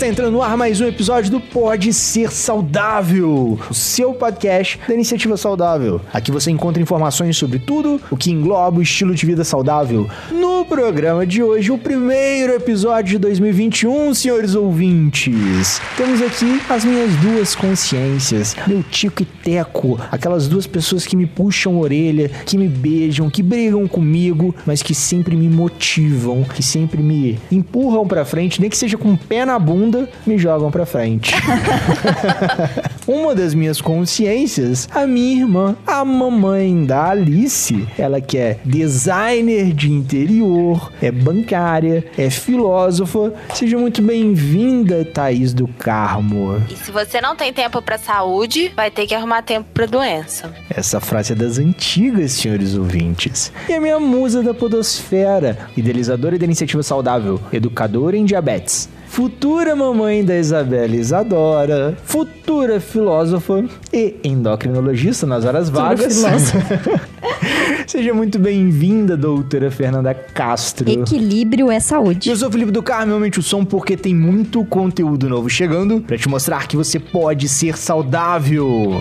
Está entrando no ar mais um episódio do Pode Ser Saudável, o seu podcast da Iniciativa Saudável. Aqui você encontra informações sobre tudo o que engloba o estilo de vida saudável. No programa de hoje, o primeiro episódio de 2021, senhores ouvintes. Temos aqui as minhas duas consciências, meu tico e teco, aquelas duas pessoas que me puxam a orelha, que me beijam, que brigam comigo, mas que sempre me motivam, que sempre me empurram pra frente, nem que seja com o pé na bunda, me jogam pra frente. Uma das minhas consciências, a minha irmã, a mamãe da Alice, ela que é designer de interior, é bancária, é filósofa. Seja muito bem-vinda, Thaís do Carmo. E se você não tem tempo pra saúde, vai ter que arrumar tempo pra doença. Essa frase é das antigas, senhores ouvintes. E a minha musa da podosfera, idealizadora da iniciativa saudável, educadora em diabetes, futura mamãe da Isabela Isadora, futura filósofa e endocrinologista nas horas vagas. Seja muito bem-vinda, doutora Fernanda Castro. Equilíbrio é saúde. Eu sou o Felipe do Carmo, aumente o som porque tem muito conteúdo novo chegando para te mostrar que você pode ser saudável.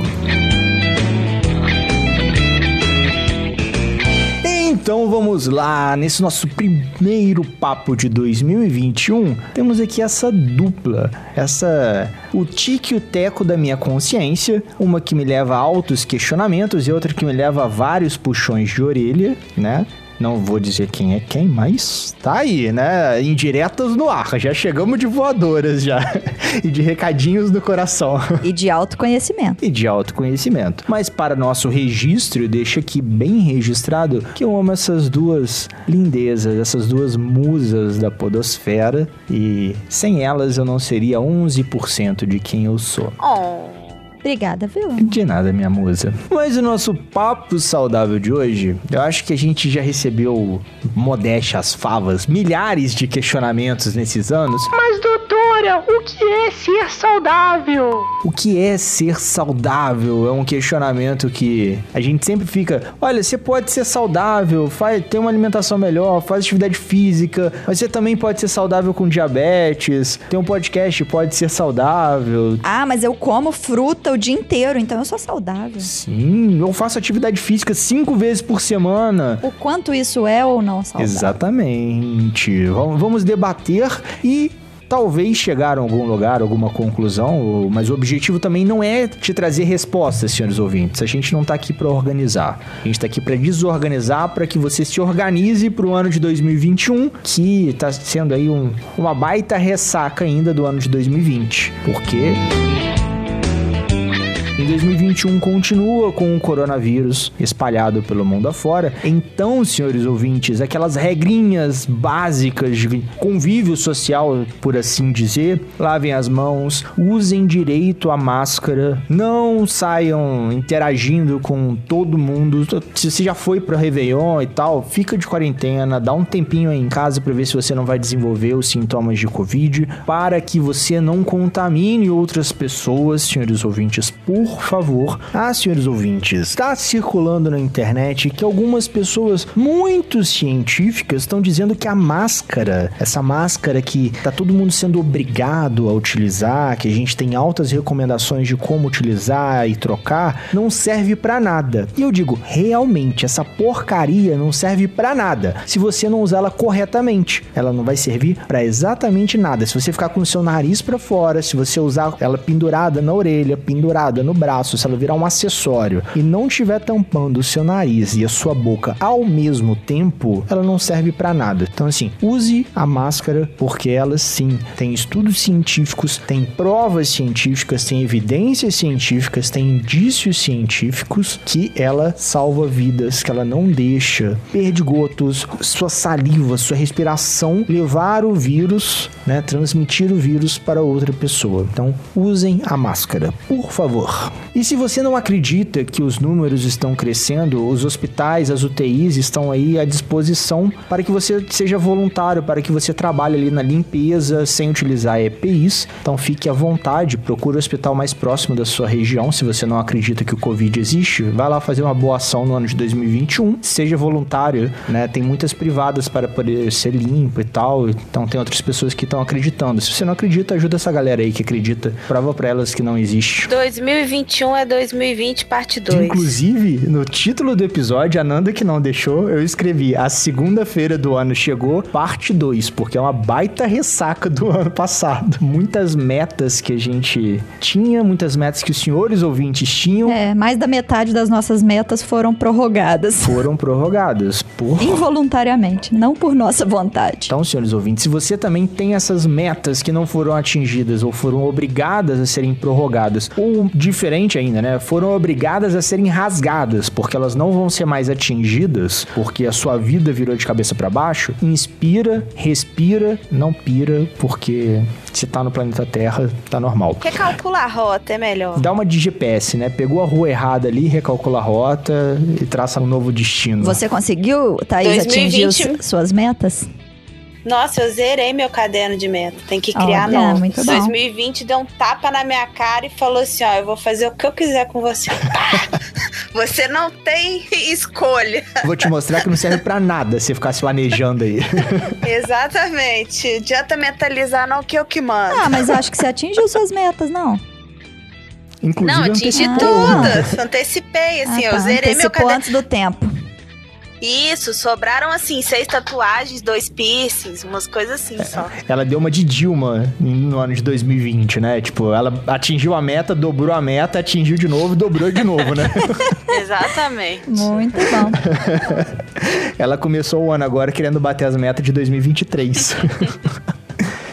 Então vamos lá, nesse nosso primeiro papo de 2021, temos aqui essa dupla, essa o tique e o teco da minha consciência, uma que me leva a altos questionamentos e outra que me leva a vários puxões de orelha, né? Não vou dizer quem é quem, mas tá aí, né? Indiretas no ar. Já chegamos de voadoras já. e de recadinhos no coração. E de autoconhecimento. E de autoconhecimento. Mas para nosso registro, deixa aqui bem registrado que eu amo essas duas lindezas, essas duas musas da podosfera. E sem elas eu não seria 11% de quem eu sou. Oh. Obrigada, viu? De nada, minha musa. Mas o nosso papo saudável de hoje, eu acho que a gente já recebeu modéstia às favas, milhares de questionamentos nesses anos. Mas, doutora, o que é ser saudável? O que é ser saudável? É um questionamento que a gente sempre fica. Olha, você pode ser saudável, faz, ter uma alimentação melhor, faz atividade física, mas você também pode ser saudável com diabetes. Tem um podcast, pode ser saudável. Ah, mas eu como fruta o dia inteiro, então eu sou saudável. Sim, eu faço atividade física cinco vezes por semana. O quanto isso é ou não saudável? Exatamente. Vamos, vamos debater e talvez chegar a algum lugar, alguma conclusão, mas o objetivo também não é te trazer respostas, senhores ouvintes. A gente não tá aqui para organizar. A gente tá aqui para desorganizar para que você se organize para o ano de 2021, que tá sendo aí um, uma baita ressaca ainda do ano de 2020. Porque em 2021 continua com o coronavírus espalhado pelo mundo afora. Então, senhores ouvintes, aquelas regrinhas básicas de convívio social, por assim dizer, lavem as mãos, usem direito a máscara, não saiam interagindo com todo mundo. Se você já foi para Réveillon e tal, fica de quarentena, dá um tempinho aí em casa para ver se você não vai desenvolver os sintomas de Covid, para que você não contamine outras pessoas, senhores ouvintes, por por favor. Ah, senhores ouvintes, está circulando na internet que algumas pessoas muito científicas estão dizendo que a máscara, essa máscara que tá todo mundo sendo obrigado a utilizar, que a gente tem altas recomendações de como utilizar e trocar, não serve para nada. E eu digo, realmente, essa porcaria não serve para nada. Se você não usá-la corretamente, ela não vai servir para exatamente nada. Se você ficar com o seu nariz para fora, se você usar ela pendurada na orelha, pendurada no braço, se ela virar um acessório e não estiver tampando o seu nariz e a sua boca ao mesmo tempo, ela não serve para nada. Então, assim, use a máscara porque ela sim tem estudos científicos, tem provas científicas, tem evidências científicas, tem indícios científicos que ela salva vidas, que ela não deixa perdigotos, sua saliva, sua respiração levar o vírus, né, transmitir o vírus para outra pessoa. Então, usem a máscara, por favor. E se você não acredita que os números estão crescendo, os hospitais, as UTIs estão aí à disposição para que você seja voluntário, para que você trabalhe ali na limpeza sem utilizar EPIs. Então fique à vontade, procure o hospital mais próximo da sua região. Se você não acredita que o Covid existe, vai lá fazer uma boa ação no ano de 2021. Seja voluntário, né? Tem muitas privadas para poder ser limpo e tal. Então tem outras pessoas que estão acreditando. Se você não acredita, ajuda essa galera aí que acredita. Prova para elas que não existe. 2021 é 2020, parte 2. Inclusive, no título do episódio, a Nanda que não deixou, eu escrevi a segunda-feira do ano chegou, parte 2, porque é uma baita ressaca do ano passado. Muitas metas que a gente tinha, muitas metas que os senhores ouvintes tinham, É, mais da metade das nossas metas foram prorrogadas. foram prorrogadas por Involuntariamente, não por nossa vontade. Então, senhores ouvintes, se você também tem essas metas que não foram atingidas ou foram obrigadas a serem prorrogadas, ou diferente ainda, né, foram obrigadas a serem rasgadas, porque elas não vão ser mais atingidas, porque a sua vida virou de cabeça para baixo, inspira, respira, não pira, porque se tá no planeta Terra, tá normal. Recalcular a rota é melhor. Dá uma de GPS, né? Pegou a rua errada ali, recalcula a rota e traça um novo destino. Você conseguiu, Thaís, 2020. atingir os- suas metas? Nossa, eu zerei meu caderno de meta. Tem que criar Olha, novo. muito bom. 2020 deu um tapa na minha cara e falou assim: ó, eu vou fazer o que eu quiser com você. Você não tem escolha. Vou te mostrar que não serve pra nada você ficar se planejando aí. Exatamente. Adianta mentalizar não que eu que mando. Ah, mas eu acho que você atingiu suas metas, não? Inclusive, não, atingi antecipou. todas. Antecipei, assim, Ah, eu tá. zerei meu Antecipou caderno. antes do tempo. Isso, sobraram assim, seis tatuagens, dois piercings, umas coisas assim só. Ela deu uma de Dilma no ano de 2020, né? Tipo, ela atingiu a meta, dobrou a meta, atingiu de novo, dobrou de novo, né? Exatamente. Muito bom. ela começou o ano agora querendo bater as metas de 2023.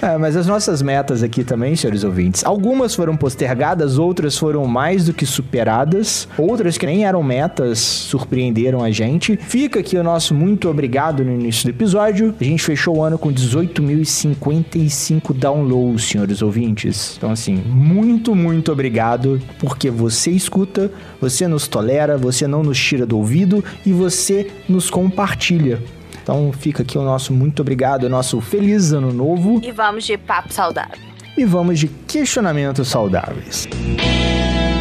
É, mas as nossas metas aqui também, senhores ouvintes, algumas foram postergadas, outras foram mais do que superadas, outras que nem eram metas surpreenderam a gente. Fica aqui o nosso muito obrigado no início do episódio. A gente fechou o ano com 18.055 downloads, senhores ouvintes. Então, assim, muito, muito obrigado, porque você escuta, você nos tolera, você não nos tira do ouvido e você nos compartilha. Então fica aqui o nosso muito obrigado, o nosso feliz ano novo E vamos de papo saudável. e vamos de questionamentos saudáveis. Então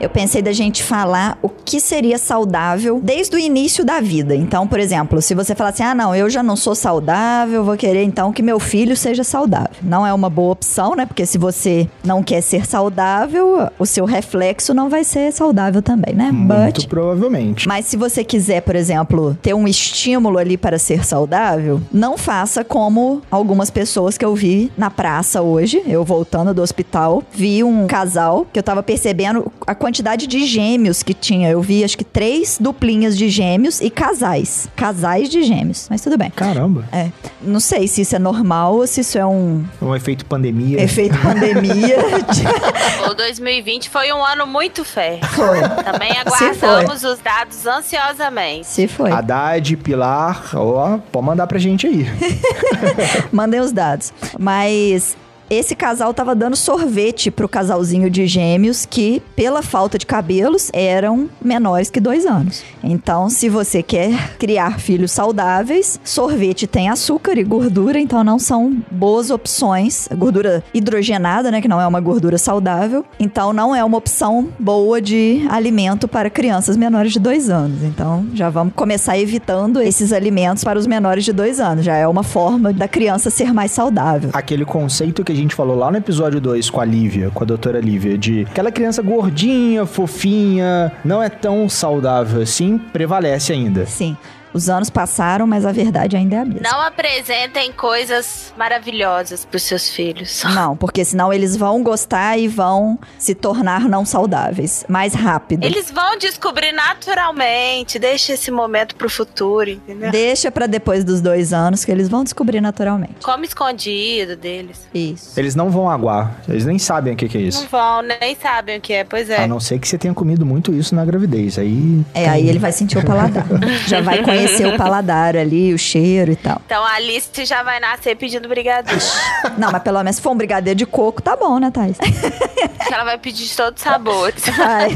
Eu pensei da gente falar o que seria saudável desde o início da vida. Então, por exemplo, se você falar assim: ah, não, eu já não sou saudável, vou querer então que meu filho seja saudável. Não é uma boa opção, né? Porque se você não quer ser saudável, o seu reflexo não vai ser saudável também, né? Muito But. provavelmente. Mas se você quiser, por exemplo, ter um estímulo ali para ser saudável, não faça como algumas pessoas que eu vi na praça hoje. Eu voltando do hospital, vi um casal que eu tava percebendo a quantidade de gêmeos que tinha. Eu vi acho que três duplinhas de gêmeos e casais. Casais de gêmeos. Mas tudo bem. Caramba, É. Não sei se isso é normal ou se isso é um um efeito pandemia. efeito pandemia. O 2020 foi um ano muito fé. foi. Também aguardamos os dados ansiosamente. Se foi. Haddad, Pilar, ó, pode mandar pra gente aí. Mandei os dados. Mas esse casal tava dando sorvete pro casalzinho de gêmeos que, pela falta de cabelos, eram menores que dois anos. Então, se você quer criar filhos saudáveis, sorvete tem açúcar e gordura, então não são boas opções. Gordura hidrogenada, né, que não é uma gordura saudável. Então, não é uma opção boa de alimento para crianças menores de dois anos. Então, já vamos começar evitando esses alimentos para os menores de dois anos. Já é uma forma da criança ser mais saudável. Aquele conceito que a gente falou lá no episódio 2 com a Lívia, com a doutora Lívia, de aquela criança gordinha, fofinha, não é tão saudável assim, prevalece ainda. Sim, os anos passaram, mas a verdade ainda é a mesma. Não apresentem coisas maravilhosas pros seus filhos. Não, porque senão eles vão gostar e vão se tornar não saudáveis mais rápido. Eles vão descobrir naturalmente. Deixa esse momento pro futuro, entendeu? Deixa pra depois dos dois anos que eles vão descobrir naturalmente. Come escondido deles. Isso. Eles não vão aguar, eles nem sabem o que, que é Não isso. vão, nem sabem o que é. Pois é. A não ser que você tenha comido muito isso na gravidez. Aí. É, aí ele vai sentir o paladar. Já vai com conhecer o paladar ali, o cheiro e tal. Então a Alice já vai nascer pedindo brigadeiro. Não, mas pelo menos se for um brigadeiro de coco, tá bom, né, Thais? ela vai pedir de todos os sabores. Ai.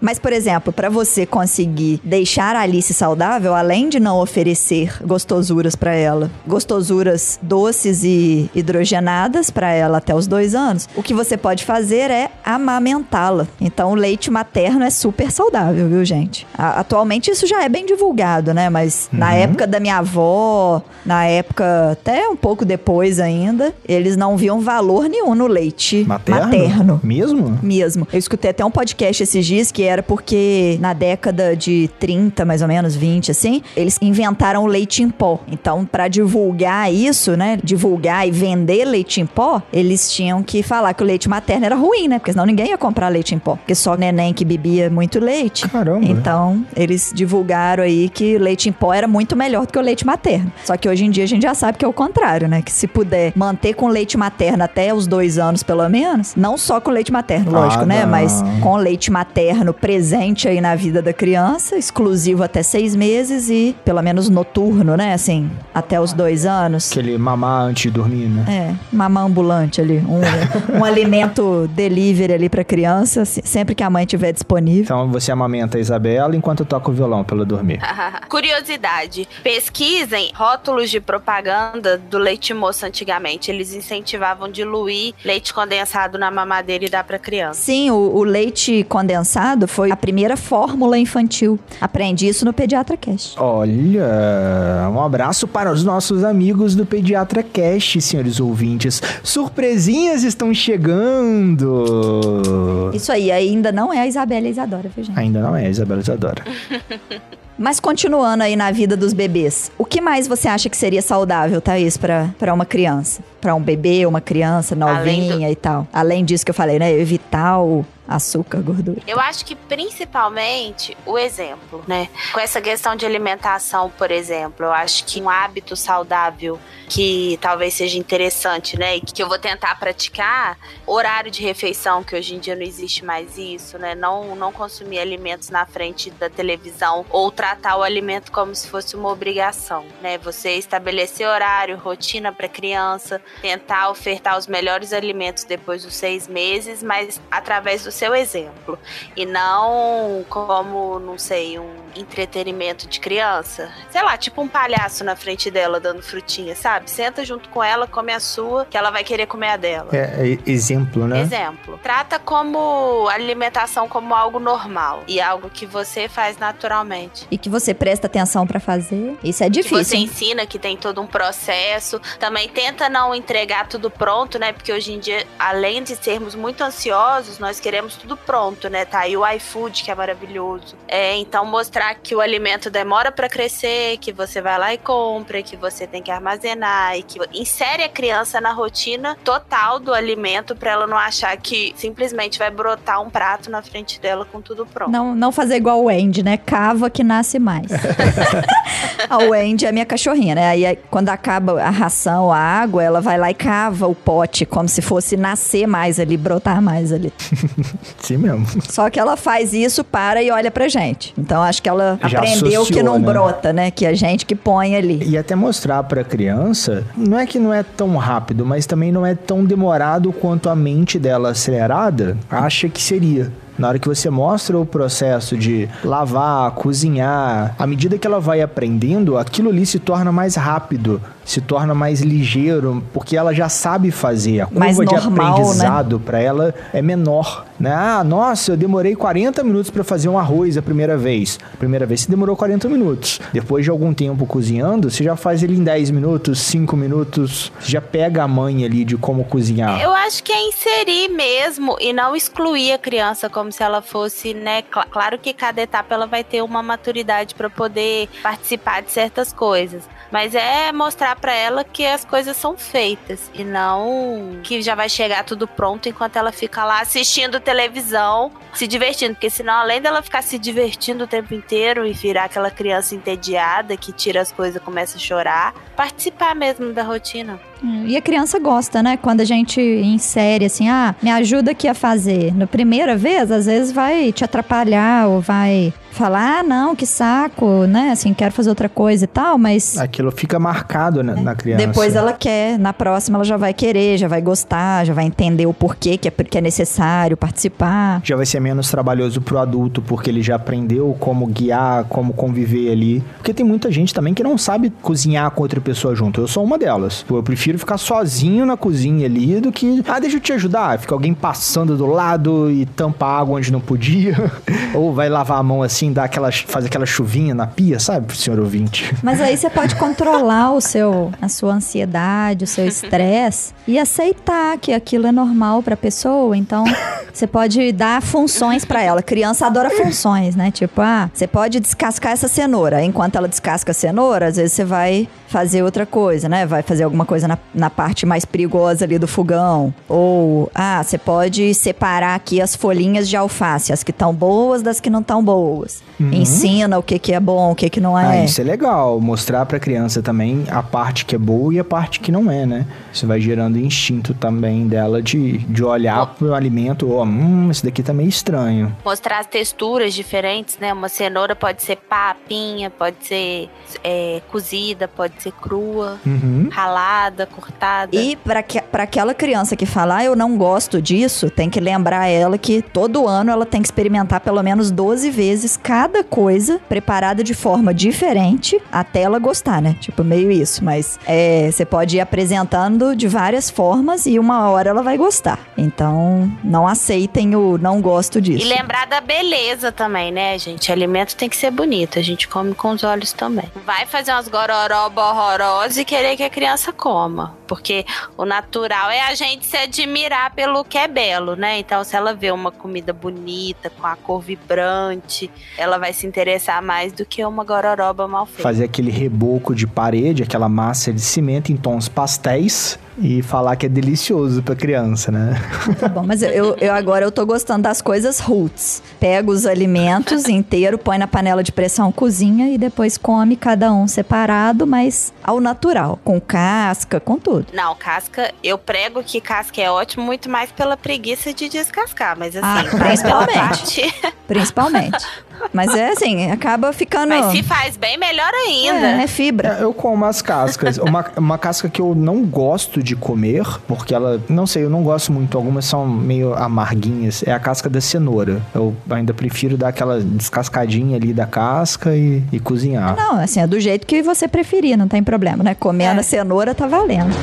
Mas, por exemplo, para você conseguir deixar a Alice saudável, além de não oferecer gostosuras para ela, gostosuras doces e hidrogenadas para ela até os dois anos, o que você pode fazer é amamentá-la. Então, o leite materno é super saudável, viu, gente? A- atualmente isso já é bem divulgado, né? Mas na época da minha avó, na época até um pouco depois ainda, eles não viam valor nenhum no leite Materno? materno Mesmo? mesmo. Eu escutei até um podcast esses dias que era porque na década de 30, mais ou menos, 20, assim, eles inventaram o leite em pó. Então, pra divulgar isso, né, divulgar e vender leite em pó, eles tinham que falar que o leite materno era ruim, né? Porque senão ninguém ia comprar leite em pó. Porque só neném que bebia muito leite. Caramba. Então, eles divulgaram aí que o leite em pó era muito melhor do que o leite materno. Só que hoje em dia a gente já sabe que é o contrário, né? Que se puder manter com leite materno até os dois anos, pelo menos, não só com leite materno, lógico, Ah, né? Mas com leite materno presente aí na vida da criança, exclusivo até seis meses e pelo menos noturno, né? Assim, até os dois anos. Aquele mamar antes de dormir, né? É, mamã ambulante ali. Um, um alimento delivery ali pra criança, se- sempre que a mãe tiver disponível. Então você amamenta a Isabela enquanto eu toco o violão pra ela dormir. Curiosidade: pesquisem rótulos de propaganda do leite moço antigamente. Eles incentivavam diluir leite condensado na mamadeira e dar pra criança. Sim, o, o leite condensado foi a primeira fórmula infantil. Aprendi isso no Pediatra Cast. Olha, um abraço para os nossos amigos do Pediatra Cast, senhores ouvintes. Surpresinhas estão chegando. Isso aí, ainda não é a Isabela e a Isadora, viu, gente? Ainda não é, Isabela Isadora. Mas continuando aí na vida dos bebês, o que mais você acha que seria saudável, Thaís, pra, pra uma criança? Pra um bebê, uma criança novinha e tal? Além disso que eu falei, né? Evitar o açúcar, gordura. Eu acho que principalmente o exemplo, né? Com essa questão de alimentação, por exemplo, eu acho que um hábito saudável que talvez seja interessante, né? E que eu vou tentar praticar, horário de refeição, que hoje em dia não existe mais isso, né? Não, não consumir alimentos na frente da televisão ou tratar o alimento como se fosse uma obrigação, né? Você estabelecer horário, rotina para criança, tentar ofertar os melhores alimentos depois dos seis meses, mas através do seu exemplo. E não como, não sei, um entretenimento de criança. Sei lá, tipo um palhaço na frente dela dando frutinha, sabe? Senta junto com ela, come a sua, que ela vai querer comer a dela. É, é exemplo, né? Exemplo. Trata como alimentação como algo normal e algo que você faz naturalmente. E que você presta atenção pra fazer. Isso é Que difícil. você hein? ensina que tem todo um processo. Também tenta não entregar tudo pronto, né? Porque hoje em dia, além de sermos muito ansiosos, nós queremos tudo pronto, né? Tá aí o iFood, que é maravilhoso. É, então mostrar que o alimento demora pra crescer, que você vai lá e compra, que você tem que armazenar e que insere a criança na rotina total do alimento pra ela não achar que simplesmente vai brotar um prato na frente dela com tudo pronto. Não, não fazer igual o Andy, né? Cava que nasce mais. a Wendy é a minha cachorrinha, né? Aí, quando acaba a ração, a água, ela vai lá e cava o pote como se fosse nascer mais ali, brotar mais ali. Sim mesmo. Só que ela faz isso, para e olha pra gente. Então acho que ela Já aprendeu associou, que não né? brota, né? Que a gente que põe ali. E até mostrar pra criança, não é que não é tão rápido, mas também não é tão demorado quanto a mente dela acelerada acha que seria. Na hora que você mostra o processo de lavar, cozinhar, à medida que ela vai aprendendo, aquilo ali se torna mais rápido, se torna mais ligeiro, porque ela já sabe fazer. A curva Mais de normal, né? aprendizado pra ela é menor, né? Ah, nossa, eu demorei 40 minutos pra fazer um arroz a primeira vez. A primeira vez você demorou 40 minutos. Depois de algum tempo cozinhando, você já faz ele em 10 minutos, 5 minutos. Você já pega a manha ali de como cozinhar. Eu acho que é inserir mesmo e não excluir a criança como se ela fosse, né? cl- claro que cada etapa ela vai ter uma maturidade para poder participar de certas coisas. Mas é mostrar pra ela que as coisas são feitas e não que já vai chegar tudo pronto enquanto ela fica lá assistindo televisão, se divertindo. Porque senão, além dela ficar se divertindo o tempo inteiro e virar aquela criança entediada que tira as coisas e começa a chorar, participar mesmo da rotina. E a criança gosta, né? Quando a gente insere assim, ah, me ajuda aqui a fazer. Na primeira vez, às vezes vai te atrapalhar ou vai falar, ah, não, que saco, né? Assim, quero fazer outra coisa e tal, mas. Aquilo fica marcado na, na criança. Depois ela quer, na próxima ela já vai querer, já vai gostar, já vai entender o porquê que é, que é necessário participar. Já vai ser menos trabalhoso pro adulto, porque ele já aprendeu como guiar, como conviver ali. Porque tem muita gente também que não sabe cozinhar com outra pessoa junto. Eu sou uma delas. Eu prefiro ficar sozinho na cozinha ali do que, ah, deixa eu te ajudar. Fica alguém passando do lado e tampa água onde não podia. Ou vai lavar a mão assim assim, dar aquela, fazer aquela chuvinha na pia, sabe, senhor ouvinte? Mas aí você pode controlar o seu, a sua ansiedade, o seu estresse e aceitar que aquilo é normal pra pessoa. Então, você pode dar funções para ela. criança adora funções, né? Tipo, ah, você pode descascar essa cenoura. Enquanto ela descasca a cenoura, às vezes você vai fazer outra coisa, né? Vai fazer alguma coisa na, na parte mais perigosa ali do fogão. Ou, ah, você pode separar aqui as folhinhas de alface, as que estão boas das que não estão boas. Uhum. Ensina o que, que é bom, o que, que não é. Ah, isso é legal. Mostrar pra criança também a parte que é boa e a parte que não é, né? Isso vai gerando instinto também dela de, de olhar oh. pro alimento, ó, oh, hum, esse daqui tá meio estranho. Mostrar as texturas diferentes, né? Uma cenoura pode ser papinha, pode ser é, cozida, pode ser crua, uhum. ralada, cortada. E para que, aquela criança que falar, ah, eu não gosto disso, tem que lembrar ela que todo ano ela tem que experimentar pelo menos 12 vezes cada coisa preparada de forma diferente até ela gostar, né? Tipo, meio isso. Mas é, você pode ir apresentando de várias formas e uma hora ela vai gostar. Então, não aceitem o não gosto disso. E lembrar da beleza também, né, gente? Alimento tem que ser bonito. A gente come com os olhos também. Vai fazer umas gororoba horrorosas e querer que a criança coma. Porque o natural é a gente se admirar pelo que é belo, né? Então, se ela vê uma comida bonita, com a cor vibrante, ela vai se interessar mais do que uma gororoba mal feita. Fazer aquele reboco de parede, aquela massa de cimento em tons pastéis e falar que é delicioso pra criança, né? Tá bom, mas eu, eu agora eu tô gostando das coisas roots. Pega os alimentos inteiro, põe na panela de pressão, cozinha e depois come cada um separado, mas ao natural, com casca, com tudo. Não, casca, eu prego que casca é ótimo muito mais pela preguiça de descascar, mas assim, ah, principalmente. principalmente. Mas é assim, acaba ficando. Mas se faz bem, melhor ainda. É, é fibra. É, eu como as cascas. uma, uma casca que eu não gosto de comer, porque ela, não sei, eu não gosto muito. Algumas são meio amarguinhas. É a casca da cenoura. Eu ainda prefiro dar aquela descascadinha ali da casca e, e cozinhar. Não, assim, é do jeito que você preferir, não tem problema, né? Comendo é. a cenoura tá valendo.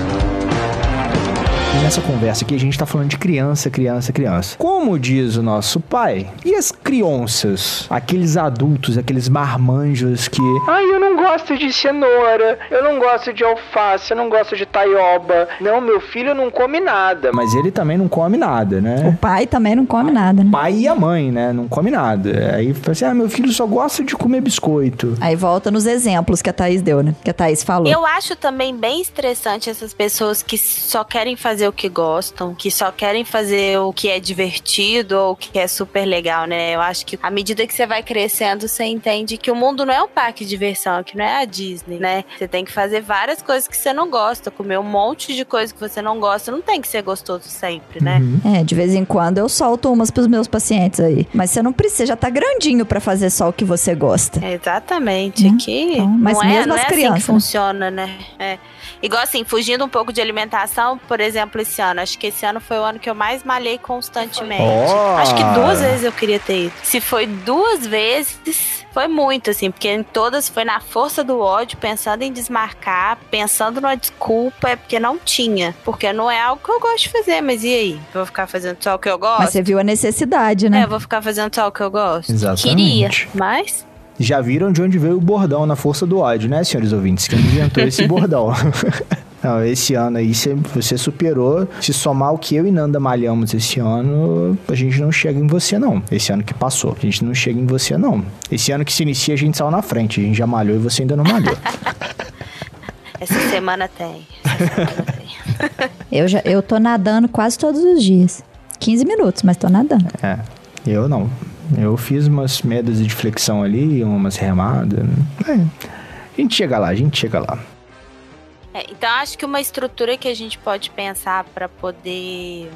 Nessa conversa aqui a gente tá falando de criança, criança, criança. Como diz o nosso pai, e as crianças? Aqueles adultos, aqueles marmanjos que. Ai, eu não gosto de cenoura, eu não gosto de alface, eu não gosto de taioba. Não, meu filho não come nada. Mas ele também não come nada, né? O pai também não come nada, né? O pai e a mãe, né? Não come nada. Aí fala assim: ah, meu filho só gosta de comer biscoito. Aí volta nos exemplos que a Thaís deu, né? Que a Thaís falou. Eu acho também bem estressante essas pessoas que só querem fazer fazer o que gostam, que só querem fazer o que é divertido ou o que é super legal, né? Eu acho que à medida que você vai crescendo, você entende que o mundo não é um parque de diversão, que não é a Disney, né? Você tem que fazer várias coisas que você não gosta, comer um monte de coisa que você não gosta, não tem que ser gostoso sempre, né? Uhum. É, de vez em quando eu solto umas pros meus pacientes aí, mas você não precisa, já tá grandinho para fazer só o que você gosta. É exatamente, hum, aqui então, mas não é, mesmo é, as não é crianças, assim que funciona, né? É. Igual assim, fugindo um pouco de alimentação, por exemplo, esse ano. Acho que esse ano foi o ano que eu mais malhei constantemente. Oh. Acho que duas vezes eu queria ter ido. Se foi duas vezes, foi muito, assim, porque em todas foi na força do ódio, pensando em desmarcar, pensando numa desculpa, é porque não tinha. Porque não é algo que eu gosto de fazer, mas e aí? Eu vou ficar fazendo só o que eu gosto? Mas você viu a necessidade, né? É, eu vou ficar fazendo só o que eu gosto. Exatamente. Queria, mas já viram de onde veio o bordão na força do ódio, né, senhores ouvintes? Quem inventou esse bordão? Não, esse ano aí você superou. Se somar o que eu e Nanda malhamos esse ano, a gente não chega em você, não. Esse ano que passou. A gente não chega em você, não. Esse ano que se inicia, a gente saiu na frente. A gente já malhou e você ainda não malhou. Essa semana tem. Essa semana tem. eu, já, eu tô nadando quase todos os dias. 15 minutos, mas tô nadando. É, eu não. Eu fiz umas medas de flexão ali, umas remadas. É. A gente chega lá, a gente chega lá. É, então acho que uma estrutura que a gente pode pensar para poder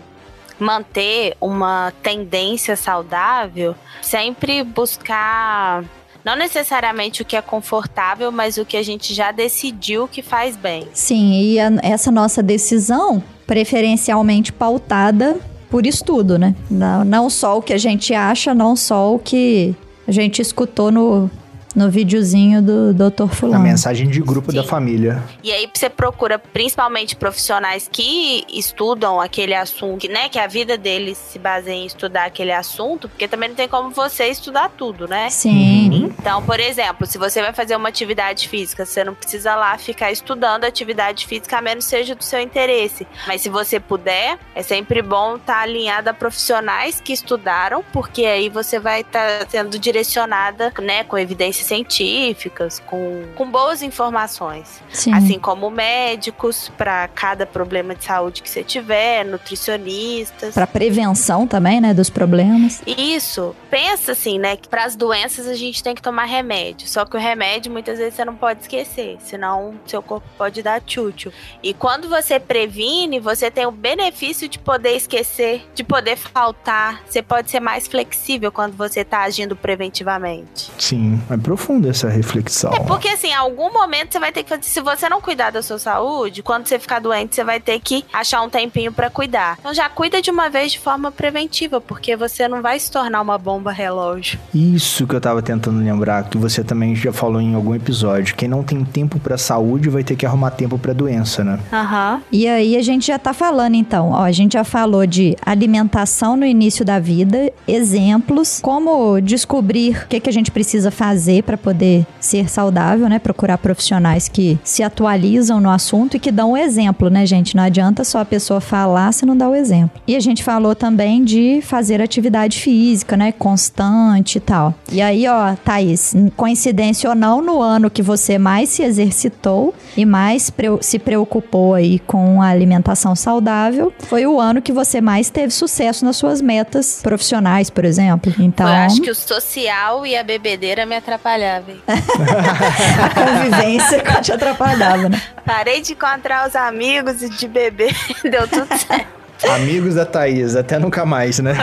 manter uma tendência saudável, sempre buscar não necessariamente o que é confortável, mas o que a gente já decidiu que faz bem. Sim, e a, essa nossa decisão, preferencialmente pautada por estudo, né? Não, não só o que a gente acha, não só o que a gente escutou no, no videozinho do Dr. Fulano. A mensagem de grupo Sim. da família. E aí você procura principalmente profissionais que estudam aquele assunto, né, que a vida deles se baseia em estudar aquele assunto, porque também não tem como você estudar tudo, né? Sim. Então, por exemplo, se você vai fazer uma atividade física, você não precisa lá ficar estudando atividade física, a menos seja do seu interesse. Mas se você puder, é sempre bom estar alinhada a profissionais que estudaram, porque aí você vai estar sendo direcionada, né, com evidências científicas, com, com boas informações. Sim. Assim como médicos, para cada problema de saúde que você tiver, nutricionistas. Para prevenção também, né, dos problemas. Isso. Pensa assim, né? Que para as doenças a gente tem que tomar remédio. Só que o remédio muitas vezes você não pode esquecer, senão seu corpo pode dar tchutchu. E quando você previne, você tem o benefício de poder esquecer, de poder faltar. Você pode ser mais flexível quando você tá agindo preventivamente. Sim, é profunda essa reflexão. É porque assim, em algum momento você vai ter que fazer. Se você não cuidar da sua saúde, quando você ficar doente, você vai ter que achar um tempinho para cuidar. Então já cuida de uma vez de forma preventiva, porque você não vai se tornar uma bomba relógio. Isso que eu tava tentando lembrar, que você também já falou em algum episódio. Quem não tem tempo pra saúde vai ter que arrumar tempo pra doença, né? Aham. E aí a gente já tá falando então, ó, a gente já falou de alimentação no início da vida, exemplos, como descobrir o que, que a gente precisa fazer para poder ser saudável, né? Procurar profissionais que se atualizam no assunto e que dão o exemplo, né, gente? Não adianta só a pessoa falar se não dá o exemplo. E a gente falou também de fazer atividade física, né? Constante e tal. E aí, ó, Thaís, coincidência ou não, no ano que você mais se exercitou e mais se preocupou aí com a alimentação saudável, foi o ano que você mais teve sucesso nas suas metas profissionais, por exemplo. Então, Eu acho que o social e a bebedeira me atrapalhavam. Hein? a convivência te atrapalhava, né? Parei de encontrar os amigos e de beber. Deu tudo certo. Amigos da Thaís, até nunca mais, né?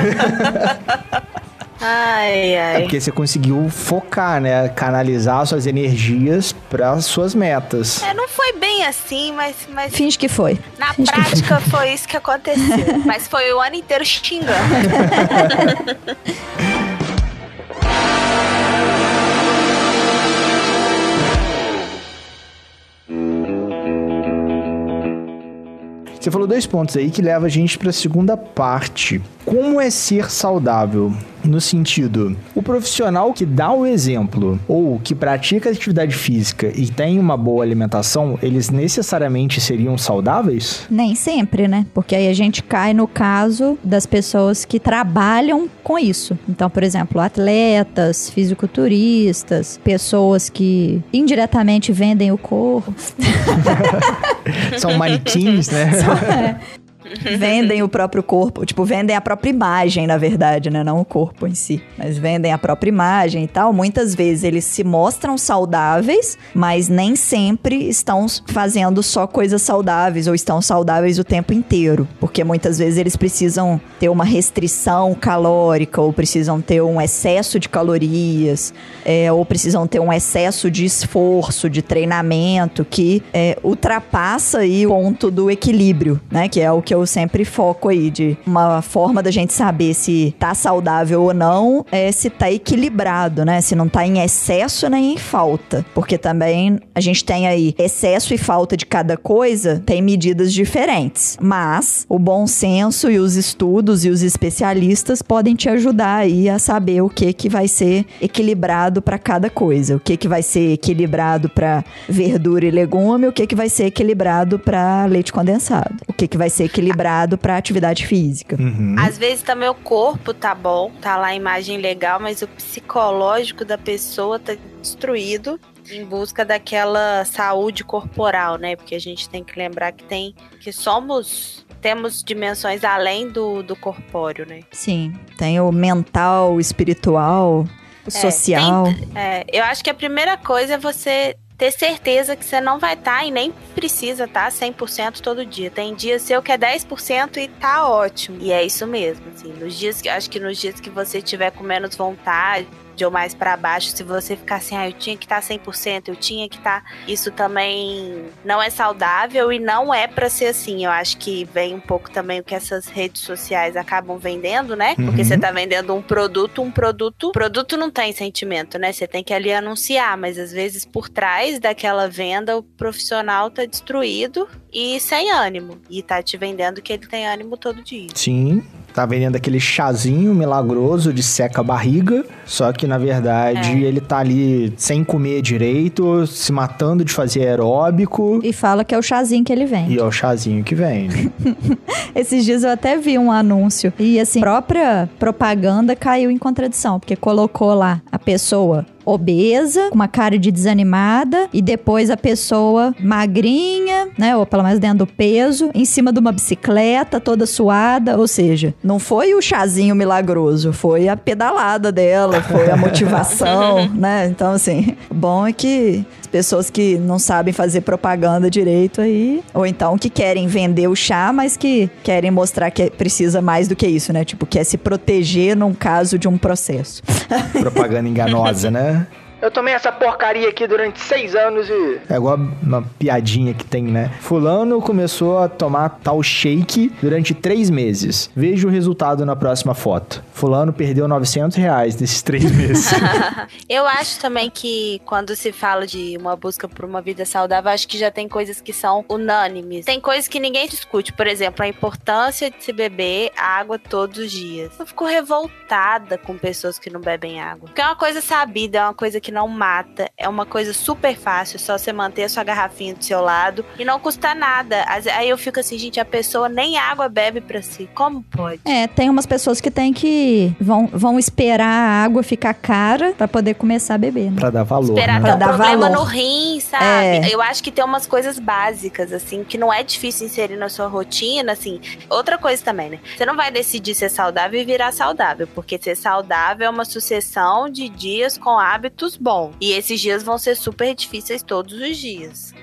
Ai, É ai. porque você conseguiu focar, né? Canalizar suas energias para suas metas. É, não foi bem assim, mas, mas Finge que foi. na prática foi isso que aconteceu. Mas foi o ano inteiro xingando. Você falou dois pontos aí que leva a gente para a segunda parte. Como é ser saudável? No sentido, o profissional que dá o exemplo ou que pratica atividade física e tem uma boa alimentação, eles necessariamente seriam saudáveis? Nem sempre, né? Porque aí a gente cai no caso das pessoas que trabalham com isso. Então, por exemplo, atletas, fisiculturistas, pessoas que indiretamente vendem o corpo, São manequins, né? vendem o próprio corpo, tipo, vendem a própria imagem, na verdade, né? Não o corpo em si, mas vendem a própria imagem e tal. Muitas vezes eles se mostram saudáveis, mas nem sempre estão fazendo só coisas saudáveis ou estão saudáveis o tempo inteiro, porque muitas vezes eles precisam ter uma restrição calórica ou precisam ter um excesso de calorias, é, ou precisam ter um excesso de esforço, de treinamento que é, ultrapassa aí o ponto do equilíbrio, né? Que é o que eu sempre foco aí, de uma forma da gente saber se tá saudável ou não, é se tá equilibrado, né? Se não tá em excesso nem em falta. Porque também a gente tem aí excesso e falta de cada coisa, tem medidas diferentes. Mas o bom senso e os estudos e os especialistas podem te ajudar aí a saber o que que vai ser equilibrado para cada coisa. O que que vai ser equilibrado para verdura e legume, o que que vai ser equilibrado para leite condensado. O que que vai ser equilibrado para atividade física. Uhum. Às vezes também o corpo tá bom, tá lá a imagem legal, mas o psicológico da pessoa tá destruído em busca daquela saúde corporal, né? Porque a gente tem que lembrar que tem que somos temos dimensões além do, do corpóreo, né? Sim, tem o mental, o espiritual, o social. É, eu acho que a primeira coisa é você ter certeza que você não vai estar tá, e nem precisa estar tá 100% todo dia. Tem dias seu que é 10% e tá ótimo. E é isso mesmo, assim. Nos dias que acho que nos dias que você tiver com menos vontade, ou mais para baixo, se você ficar assim, ah, eu tinha que estar tá 100%, eu tinha que estar. Tá... Isso também não é saudável e não é para ser assim. Eu acho que vem um pouco também o que essas redes sociais acabam vendendo, né? Porque uhum. você tá vendendo um produto, um produto. Produto não tem sentimento, né? Você tem que ali anunciar, mas às vezes por trás daquela venda o profissional tá destruído e sem ânimo. E tá te vendendo que ele tem ânimo todo dia. Sim. Tá vendendo aquele chazinho milagroso de seca barriga, só que na verdade é. ele tá ali sem comer direito, se matando de fazer aeróbico. E fala que é o chazinho que ele vende. E é o chazinho que vende. Esses dias eu até vi um anúncio e assim, a própria propaganda caiu em contradição, porque colocou lá a pessoa obesa, com uma cara de desanimada, e depois a pessoa magrinha, né, ou pelo menos dentro do peso, em cima de uma bicicleta, toda suada, ou seja, não foi o chazinho milagroso, foi a pedalada dela, foi a motivação, né? Então, assim, bom é que pessoas que não sabem fazer propaganda direito aí, ou então que querem vender o chá, mas que querem mostrar que precisa mais do que isso, né? Tipo, quer se proteger num caso de um processo. Propaganda enganosa, né? Eu tomei essa porcaria aqui durante seis anos e. É igual uma piadinha que tem, né? Fulano começou a tomar tal shake durante três meses. Veja o resultado na próxima foto. Fulano perdeu 900 reais nesses três meses. eu acho também que quando se fala de uma busca por uma vida saudável, acho que já tem coisas que são unânimes. Tem coisas que ninguém discute. Por exemplo, a importância de se beber água todos os dias. Eu fico revoltada com pessoas que não bebem água. Porque é uma coisa sabida, é uma coisa que não mata. É uma coisa super fácil, só você manter a sua garrafinha do seu lado e não custa nada. Aí eu fico assim, gente, a pessoa nem água bebe pra si. Como pode? É, tem umas pessoas que tem que vão, vão esperar a água ficar cara para poder começar a beber. Né? Pra dar valor. Esperar né? ter um problema valor. no rim, sabe? É. Eu acho que tem umas coisas básicas, assim, que não é difícil inserir na sua rotina, assim. Outra coisa também, né? Você não vai decidir ser saudável e virar saudável, porque ser saudável é uma sucessão de dias com hábitos bom. E esses dias vão ser super difíceis todos os dias.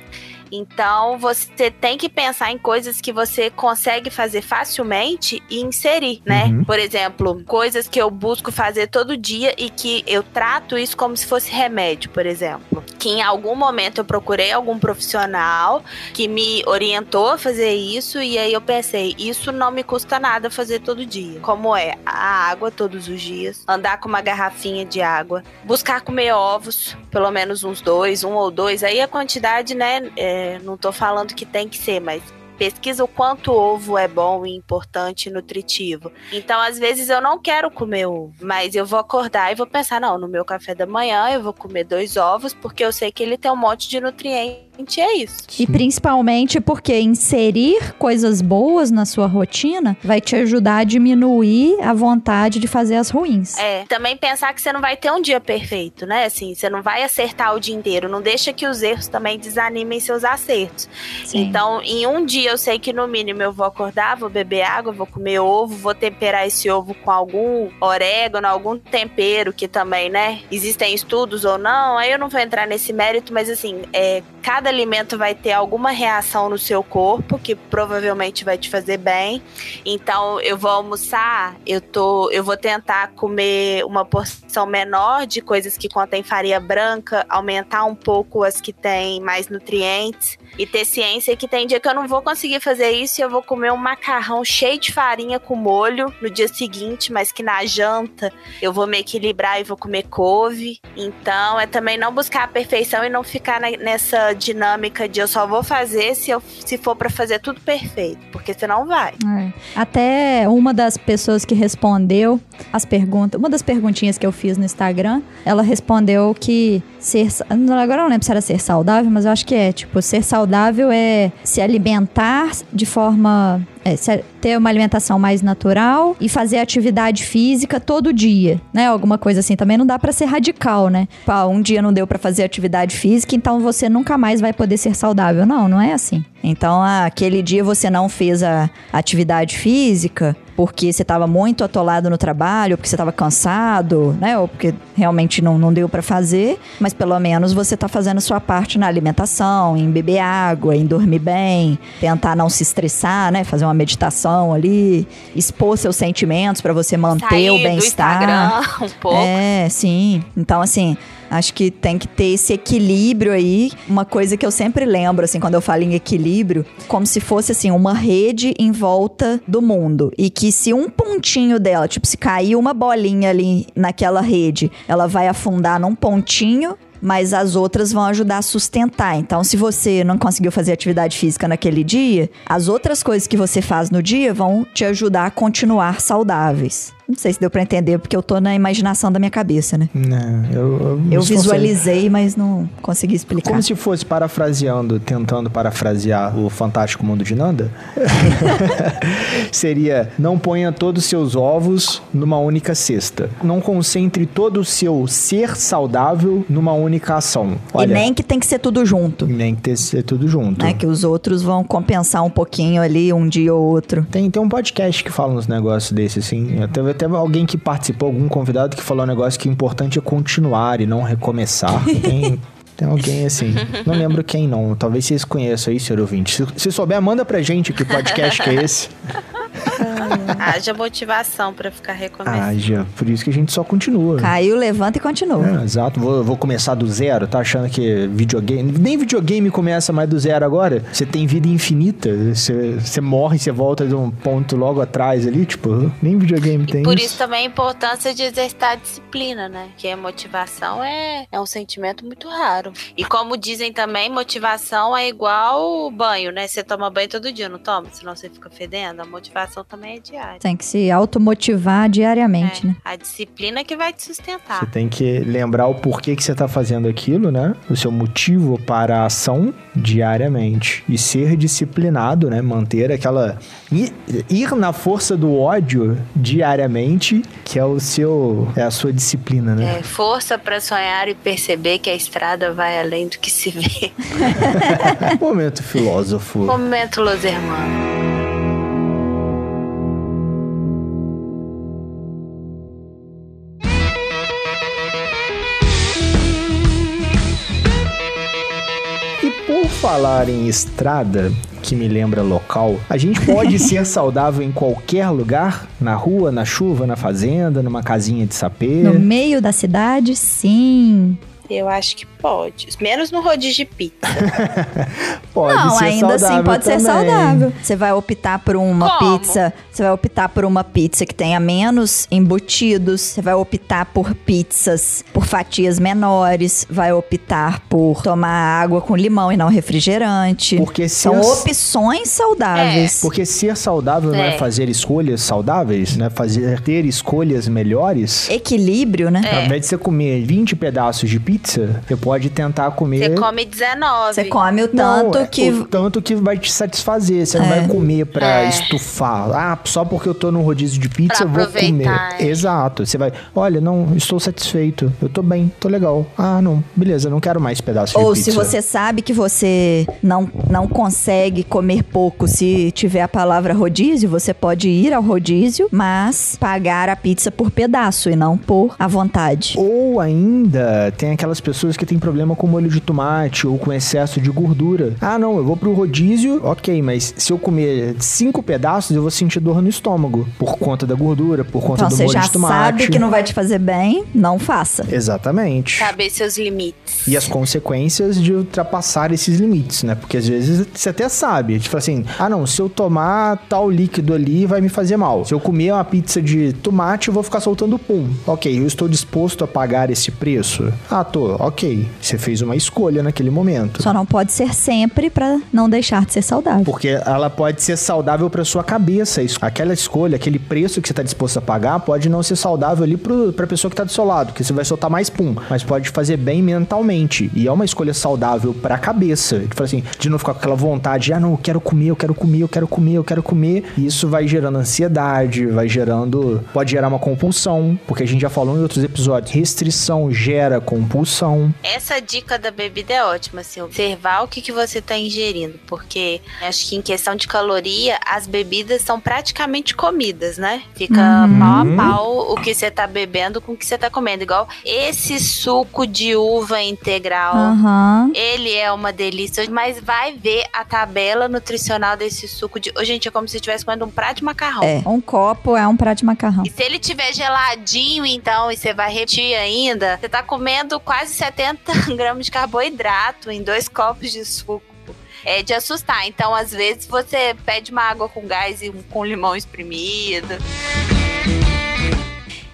Então você tem que pensar em coisas que você consegue fazer facilmente e inserir, né? Uhum. Por exemplo, coisas que eu busco fazer todo dia e que eu trato isso como se fosse remédio, por exemplo. Que em algum momento eu procurei algum profissional que me orientou a fazer isso e aí eu pensei, isso não me custa nada fazer todo dia. Como é a água todos os dias, andar com uma garrafinha de água, buscar comer ovos, pelo menos uns dois, um ou dois. Aí a quantidade, né? É, não tô falando que tem que ser, mas pesquisa o quanto ovo é bom e importante e nutritivo. Então, às vezes, eu não quero comer ovo, mas eu vou acordar e vou pensar: não, no meu café da manhã eu vou comer dois ovos, porque eu sei que ele tem um monte de nutrientes é isso. E principalmente porque inserir coisas boas na sua rotina vai te ajudar a diminuir a vontade de fazer as ruins. É, também pensar que você não vai ter um dia perfeito, né? Assim, você não vai acertar o dia inteiro. Não deixa que os erros também desanimem seus acertos. Sim. Então, em um dia eu sei que no mínimo eu vou acordar, vou beber água, vou comer ovo, vou temperar esse ovo com algum orégano, algum tempero que também, né? Existem estudos ou não, aí eu não vou entrar nesse mérito, mas assim, é, cada alimento vai ter alguma reação no seu corpo que provavelmente vai te fazer bem. Então, eu vou almoçar, eu tô, eu vou tentar comer uma porção menor de coisas que contém farinha branca, aumentar um pouco as que têm mais nutrientes e ter ciência que tem dia que eu não vou conseguir fazer isso e eu vou comer um macarrão cheio de farinha com molho no dia seguinte, mas que na janta eu vou me equilibrar e vou comer couve. Então, é também não buscar a perfeição e não ficar nessa dinâmica de eu só vou fazer se, eu, se for para fazer tudo perfeito, porque você não vai. É. Até uma das pessoas que respondeu as perguntas, uma das perguntinhas que eu fiz no Instagram, ela respondeu que ser. Agora eu não lembro se era ser saudável, mas eu acho que é. Tipo, ser saudável é se alimentar de forma. É, ter uma alimentação mais natural e fazer atividade física todo dia, né? Alguma coisa assim. Também não dá para ser radical, né? Pá, um dia não deu para fazer atividade física, então você nunca mais vai poder ser saudável. Não, não é assim. Então, ah, aquele dia você não fez a atividade física porque você estava muito atolado no trabalho, porque você estava cansado, né? Ou porque realmente não, não deu para fazer, mas pelo menos você está fazendo a sua parte na alimentação, em beber água, em dormir bem, tentar não se estressar, né? Fazer uma meditação ali, expor seus sentimentos para você manter Sair o bem-estar. Um pouco. É, sim. Então, assim, acho que tem que ter esse equilíbrio aí. Uma coisa que eu sempre lembro, assim, quando eu falo em equilíbrio, como se fosse, assim, uma rede em volta do mundo. E que se um pontinho dela, tipo, se cair uma bolinha ali naquela rede, ela vai afundar num pontinho. Mas as outras vão ajudar a sustentar. Então, se você não conseguiu fazer atividade física naquele dia, as outras coisas que você faz no dia vão te ajudar a continuar saudáveis. Não sei se deu pra entender, porque eu tô na imaginação da minha cabeça, né? Não, eu, eu, Eu visualizei, mas não consegui explicar. Como se fosse parafraseando, tentando parafrasear o Fantástico Mundo de Nanda. Seria: não ponha todos os seus ovos numa única cesta. Não concentre todo o seu ser saudável numa única ação. E nem que tem que ser tudo junto. nem que ter ser tudo junto. Né? Que os outros vão compensar um pouquinho ali, um dia ou outro. Tem, tem um podcast que fala uns negócios desses, assim. Teve até alguém que participou, algum convidado que falou um negócio que o importante é continuar e não recomeçar. Tem, tem alguém assim. Não lembro quem não. Talvez vocês conheçam aí, senhor ouvinte. Se, se souber, manda pra gente que podcast que é esse. Haja motivação pra ficar recomeçando. Haja. Por isso que a gente só continua. Caiu, levanta e continua. É, exato, vou, vou começar do zero, tá achando que videogame. Nem videogame começa mais do zero agora. Você tem vida infinita. Você, você morre e você volta de um ponto logo atrás ali, tipo, nem videogame tem. E por isso também a importância de exercitar a disciplina, né? Que a motivação é, é um sentimento muito raro. E como dizem também, motivação é igual banho, né? Você toma banho todo dia, não toma? Senão você fica fedendo. A motivação também é diária. Tem que se automotivar diariamente, É, né? A disciplina que vai te sustentar. Você tem que lembrar o porquê que você tá fazendo aquilo, né? O seu motivo para a ação diariamente. E ser disciplinado, né? Manter aquela. Ir, na força do ódio diariamente, que é o seu. É a sua disciplina, né? É, força pra sonhar e perceber que a estrada vai além do que se vê. Momento filósofo. Momento Los Hermanos. Falar em estrada, que me lembra local, a gente pode ser saudável em qualquer lugar? Na rua, na chuva, na fazenda, numa casinha de sapê? No meio da cidade, sim. Eu acho que pode. Menos no rodízio de pizza. Pode não, ser ainda assim pode ser também. saudável. Você vai optar por uma Como? pizza. Você vai optar por uma pizza que tenha menos embutidos. Você vai optar por pizzas por fatias menores. Vai optar por tomar água com limão e não refrigerante. Porque se São as- opções saudáveis. Porque ser saudável não é É. fazer escolhas saudáveis, né? Fazer ter escolhas melhores. Equilíbrio, né? Ao invés de você comer 20 pedaços de pizza, você pode tentar comer. Você come 19. Você come o Não, tanto é que. o tanto que vai te satisfazer. Você não vai comer pra É. estufar. Ah, só porque eu tô no rodízio de pizza, Pra eu vou comer. aproveitar, é. Exato. Você vai, olha, não, estou satisfeito. Eu tô bem, tô legal. Ah, não, beleza, não quero mais pedaços Ou de se pizza. você sabe que você não, não consegue comer pouco se tiver a palavra rodízio, você pode ir ao rodízio, mas pagar a pizza por pedaço e não por à vontade. Ou ainda tem aquelas pessoas que têm problema com molho de tomate ou com excesso de gordura. Ah, não, eu vou pro rodízio, ok, mas se eu comer cinco pedaços, eu vou sentir dor no estômago. Por conta da gordura, por conta Então do você molho já de tomate. sabe que não vai te fazer bem, não faça. Exatamente. Saber seus limites. E as consequências de ultrapassar esses limites, né? Porque às vezes você até sabe, tipo assim, ah não, se eu tomar tal líquido ali vai me fazer mal. Se eu comer uma pizza de tomate, eu vou ficar soltando pum. Ok, eu estou disposto a pagar esse preço? Ah, tô. Ok, você fez uma escolha naquele momento. Só não pode ser sempre pra não deixar de ser saudável. Porque ela pode ser saudável pra sua cabeça. Aquela escolha, aquele preço que você tá disposto a pagar, pode não ser saudável ali pro, pra pessoa que tá do seu lado, que você vai soltar mais pum. Mas pode fazer bem mentalmente. E é uma escolha saudável pra cabeça. Tipo assim, de não ficar com aquela vontade, de, ah, não, eu quero comer, eu quero comer, eu quero comer, eu quero comer. E isso vai gerando ansiedade, vai gerando. Pode gerar uma compulsão, porque a gente já falou em outros episódios. Restrição gera compulsão. Essa dica da bebida é ótima, assim, observar o que, que você está ingerindo, porque acho que em questão de caloria, as bebidas são praticamente comidas, né? Fica Uhum. pau a pau o que você tá bebendo com o que você tá comendo. Igual esse suco de uva integral. Aham. Ele é uma delícia, mas vai ver a tabela nutricional desse suco de. Ô, gente, é como se estivesse comendo um prato de macarrão. É, um copo é um prato de macarrão. E se ele tiver geladinho, então, e você vai repetir ainda, você tá comendo quase 70 gramas de carboidrato em dois copos de suco. É de assustar. Então, às vezes, você pede uma água com gás e um- com limão espremido.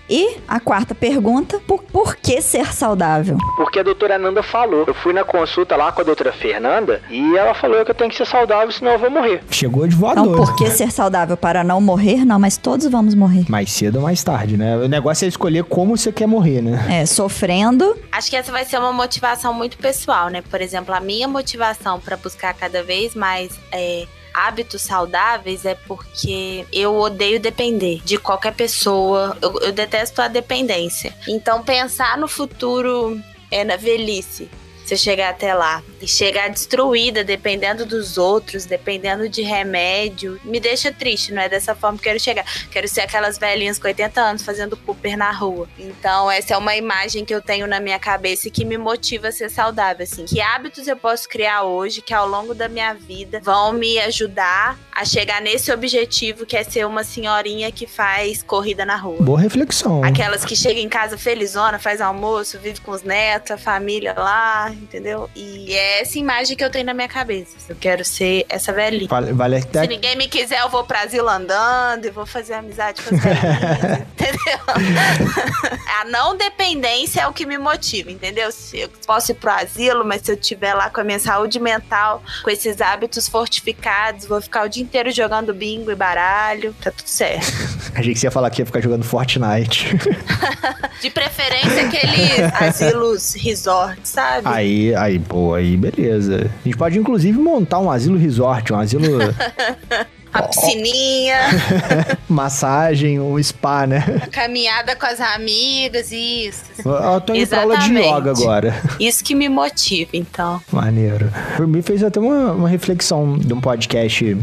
E a quarta pergunta, por, por que ser saudável? Porque a doutora Nanda falou. Eu fui na consulta lá com a doutora Fernanda e ela falou que eu tenho que ser saudável, senão eu vou morrer. Chegou de Então, voador. por que ser saudável? Para não morrer? Não, mas todos vamos morrer. Mais cedo ou mais tarde, né? O negócio é escolher como você quer morrer, né? É, sofrendo. Acho que essa vai ser uma motivação muito pessoal, né? Por exemplo, a minha motivação para buscar cada vez mais é, hábitos saudáveis é porque eu odeio depender de qualquer pessoa. Eu, eu detesto a dependência. Então, pensar no futuro é na velhice. Você chegar até lá chegar destruída, dependendo dos outros, dependendo de remédio, me deixa triste. Não é dessa forma que eu quero chegar. Quero ser aquelas velhinhas com 80 anos fazendo Cooper na rua. Então, essa é uma imagem que eu tenho na minha cabeça e que me motiva a ser saudável. Assim, que hábitos eu posso criar hoje que ao longo da minha vida vão me ajudar a chegar nesse objetivo que é ser uma senhorinha que faz corrida na rua. Boa reflexão. Aquelas que chegam em casa felizona, faz almoço, vive com os netos, a família lá, entendeu? E é essa imagem que eu tenho na minha cabeça. Eu quero ser essa velhinha. Vale, vale até Se ninguém me quiser, eu vou pra asilo andando e vou fazer amizade com as velhinhas, entendeu? A não dependência é o que me motiva, entendeu? Se eu posso ir pro asilo, mas se eu estiver lá com a minha saúde mental, com esses hábitos fortificados, vou ficar o dia inteiro jogando bingo e baralho, tá tudo certo. A gente ia falar que ia ficar jogando Fortnite. De preferência aqueles asilos resort, sabe? aí, aí, pô, aí beleza. A gente pode inclusive montar um asilo resort, um asilo A piscininha, massagem, um spa, né? caminhada com as amigas, isso. Eu tô indo pra aula de yoga agora. Isso que me motiva, então. Maneiro. Por mim fez até uma, uma reflexão de um podcast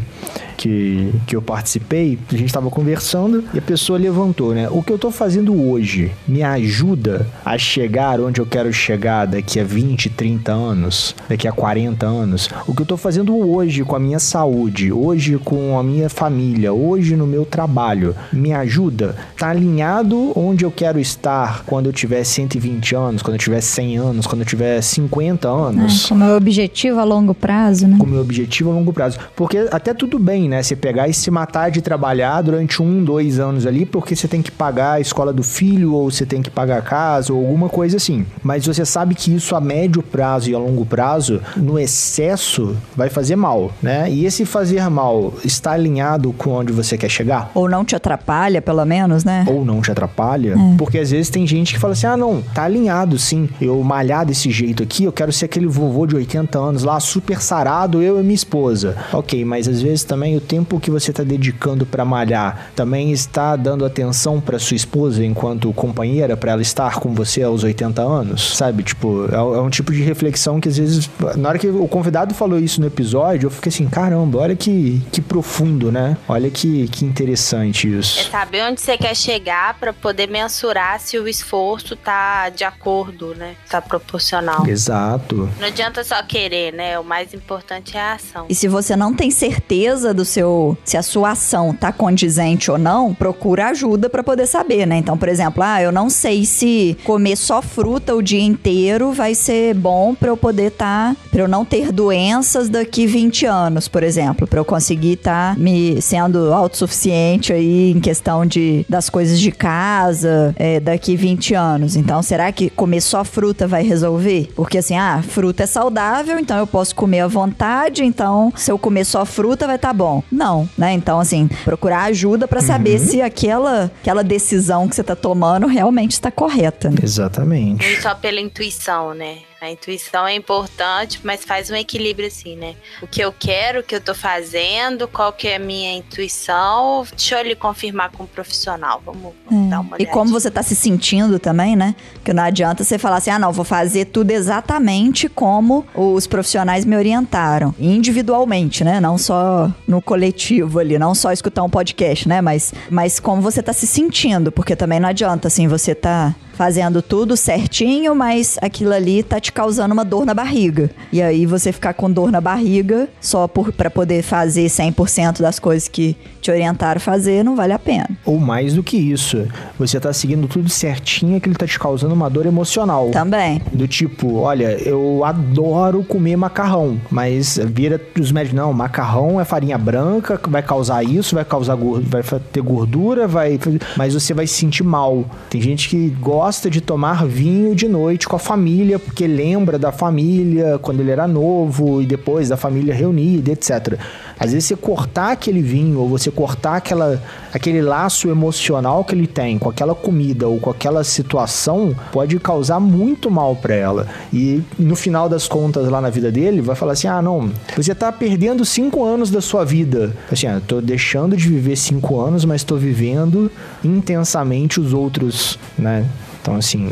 que, que eu participei. A gente tava conversando e a pessoa levantou, né? O que eu tô fazendo hoje me ajuda a chegar onde eu quero chegar daqui a 20, 30 anos, daqui a 40 anos. O que eu tô fazendo hoje com a minha saúde, hoje com a minha família, hoje no meu trabalho, me ajuda? Tá alinhado onde eu quero estar quando eu tiver 120 anos, quando eu tiver 100 anos, quando eu tiver 50 anos? É, como é o objetivo a longo prazo, né? com o meu objetivo a longo prazo. Porque até tudo bem, né? Você pegar e se matar de trabalhar durante um, dois anos ali, porque você tem que pagar a escola do filho, ou você tem que pagar a casa, ou alguma coisa assim. Mas você sabe que isso a médio prazo e a longo prazo, no excesso, vai fazer mal, né? E esse fazer mal está alinhado com onde você quer chegar? Ou não te atrapalha, pelo menos, né? ou não te atrapalha. Porque às vezes tem gente que fala assim: ah, não, tá alinhado sim. Eu malhar desse jeito aqui, eu quero ser aquele vovô de 80 anos lá, super sarado, eu e minha esposa. Ok, mas às vezes também o tempo que você tá dedicando pra malhar também está dando atenção pra sua esposa enquanto companheira, pra ela estar com você aos 80 anos, sabe? Tipo, é, é um tipo de reflexão que às vezes, na hora que o convidado falou isso no episódio, eu fiquei assim: caramba, olha que, que profundo, né? Olha que, que interessante É isso. saber onde você quer chegar pra poder mensurar se o esforço tá de acordo, né? Tá proporcional. Exato. Não adianta só querer, né? O mais importante é a ação. E se você não tem certeza do seu, se a sua ação tá condizente ou não, procura ajuda para poder saber, né? Então, por exemplo, ah, eu não sei se comer só fruta o dia inteiro vai ser bom para eu poder estar, tá, para eu não ter doenças daqui 20 anos, por exemplo, para eu conseguir estar tá me sendo autossuficiente aí em questão de das coisas de casa é, daqui 20 anos. Então, será que comer só fruta vai resolver? Porque assim, ah, fruta é saudável, então eu posso comer à vontade, então se eu comer só fruta vai estar tá bom. Não, né? Então, assim, procurar ajuda para saber uhum. se aquela, aquela decisão que você tá tomando realmente está correta. Né? Exatamente. E só pela intuição, né? A intuição é importante, mas faz um equilíbrio assim, né? O que eu quero, o que eu tô fazendo, qual que é a minha intuição. Deixa eu lhe confirmar com um profissional. Vamos, vamos é. dar uma olhada. E como você tá se sentindo também, né? Que não adianta você falar assim, ah, não, vou fazer tudo exatamente como os profissionais me orientaram. Individualmente, né? Não só no coletivo ali, não só escutar um podcast, né? Mas, mas como você tá se sentindo, porque também não adianta, assim, você tá fazendo tudo certinho, mas aquilo ali tá te causando uma dor na barriga. E aí você ficar com dor na barriga só para poder fazer 100% das coisas que te orientaram a fazer, não vale a pena. Ou mais do que isso, você tá seguindo tudo certinho que ele tá te causando uma dor emocional. Também. Do tipo, olha, eu adoro comer macarrão, mas vira os médicos, não, macarrão é farinha branca, vai causar isso, vai causar vai ter gordura, vai, mas você vai se sentir mal. Tem gente que gosta gosta de tomar vinho de noite com a família, porque lembra da família quando ele era novo e depois da família reunida, etc. Às vezes você cortar aquele vinho ou você cortar aquela, aquele laço emocional que ele tem com aquela comida ou com aquela situação pode causar muito mal para ela. E no final das contas lá na vida dele vai falar assim: "Ah, não, você tá perdendo cinco anos da sua vida". Assim, ah, tô deixando de viver cinco anos, mas estou vivendo intensamente os outros, né? Então, assim,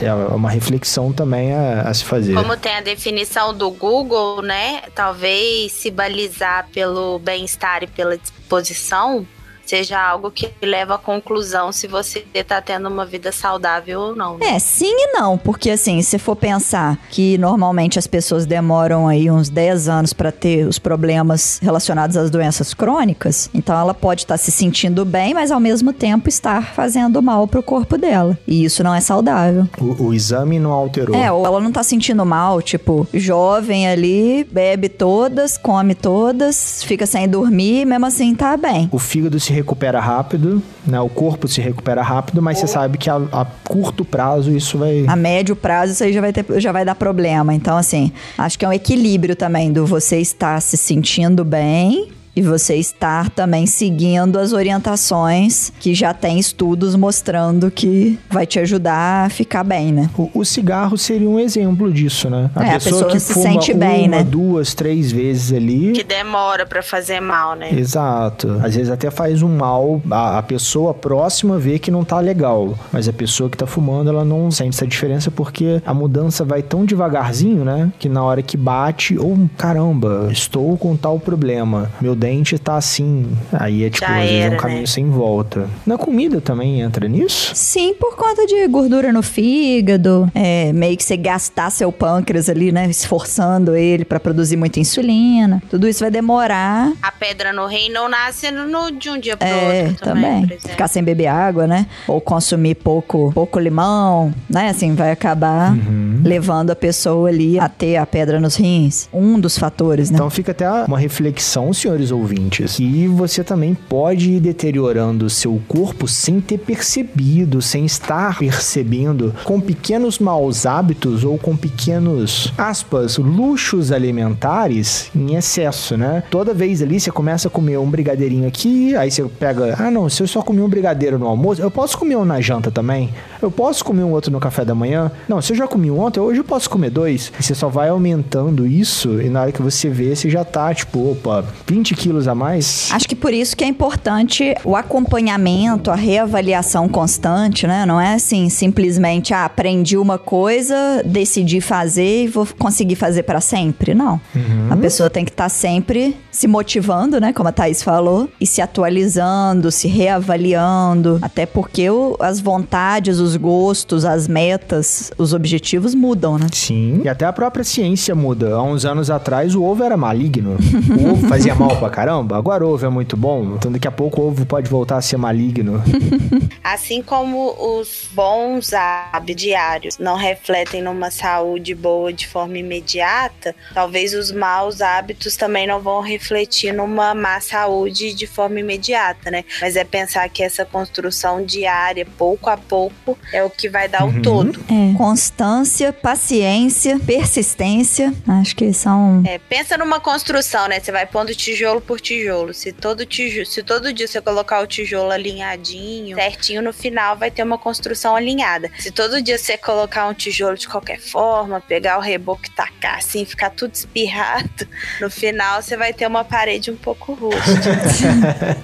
é uma reflexão também a, a, se fazer. Como tem a definição do Google, né? Talvez se balizar pelo bem-estar e pela disposição, seja algo que leva à conclusão se você está tendo uma vida saudável ou não. Né? É, sim e não, porque assim, se for pensar que normalmente as pessoas demoram aí uns 10 anos para ter os problemas relacionados às doenças crônicas, então ela pode estar tá se sentindo bem, mas ao mesmo tempo estar fazendo mal pro corpo dela. E isso não é saudável. O, o exame não alterou. É, ou ela não tá sentindo mal, tipo, jovem ali, bebe todas, come todas, fica sem dormir, mesmo assim tá bem. O fígado se recupera rápido, né? O corpo se recupera rápido, mas você sabe que a, a, curto prazo isso vai. A médio prazo isso aí já vai, ter, já vai dar problema. Então, assim, acho que é um equilíbrio também do você estar se sentindo bem e você estar também seguindo as orientações que já tem estudos mostrando que vai te ajudar a ficar bem, né? O, o cigarro seria um exemplo disso, né? A, é, pessoa, a pessoa que se sente bem, uma, né? duas, três vezes ali. Que demora para fazer mal, né? Exato. Às vezes até faz um mal, a, a, pessoa próxima vê que não tá legal, mas a pessoa que tá fumando, ela não sente essa diferença porque a mudança vai tão devagarzinho, né? Que na hora que bate, ou oh, caramba, estou com tal problema, meu dente tá assim. Aí é tipo, Já às vezes é um caminho né? sem volta. Na comida também entra nisso? Sim, por conta de gordura no fígado, é, meio que você gastar seu pâncreas ali, né? Esforçando ele para produzir muita insulina. Tudo isso vai demorar. A pedra no rim não nasce no, de um dia pro é, outro também. também. Ficar sem beber água, né? Ou consumir pouco, pouco limão, né? Assim, vai acabar uhum. levando a pessoa ali a ter a pedra nos rins. Um dos fatores, né? Então fica até uma reflexão, senhores ouvintes que você também pode ir deteriorando o seu corpo sem ter percebido, sem estar percebendo, com pequenos maus hábitos ou com pequenos, aspas, luxos alimentares em excesso, né? Toda vez ali você começa a comer um brigadeirinho aqui, aí você pega, ah não, se eu só comi um brigadeiro no almoço, eu posso comer um na janta também? Eu posso comer um outro no café da manhã? Não, se eu já comi um ontem, hoje eu posso comer dois. E você só vai aumentando isso e na hora que você vê, você já tá, tipo, opa, 20 quilos a mais. Acho que por isso que é importante o acompanhamento, a reavaliação constante, né? Não é assim, simplesmente, ah, aprendi uma coisa, decidi fazer e vou conseguir fazer para sempre. Não. Uhum. A pessoa tem que estar tá sempre se motivando, né? Como a Thaís falou, e se atualizando, se reavaliando. Até porque o, as vontades, os os gostos, as metas, os objetivos mudam, né? Sim. E até a própria ciência muda. Há uns anos atrás o ovo era maligno. o ovo fazia mal pra caramba. Agora o ovo é muito bom. Então daqui a pouco o ovo pode voltar a ser maligno. Assim como os bons hábitos diários não refletem numa saúde boa de forma imediata, talvez os maus hábitos também não vão refletir numa má saúde de forma imediata, né? Mas é pensar que essa construção diária, pouco a pouco, é o que vai dar Uhum. o todo. É. Constância, paciência, persistência. Acho que são. É, pensa numa construção, né? Você vai pondo tijolo por tijolo. Se todo, tijolo, se todo dia você colocar o tijolo alinhadinho, certinho, no final vai ter uma construção alinhada. Se todo dia você colocar um tijolo de qualquer forma, pegar o reboco e tacar assim, ficar tudo espirrado, no final você vai ter uma parede um pouco rústica.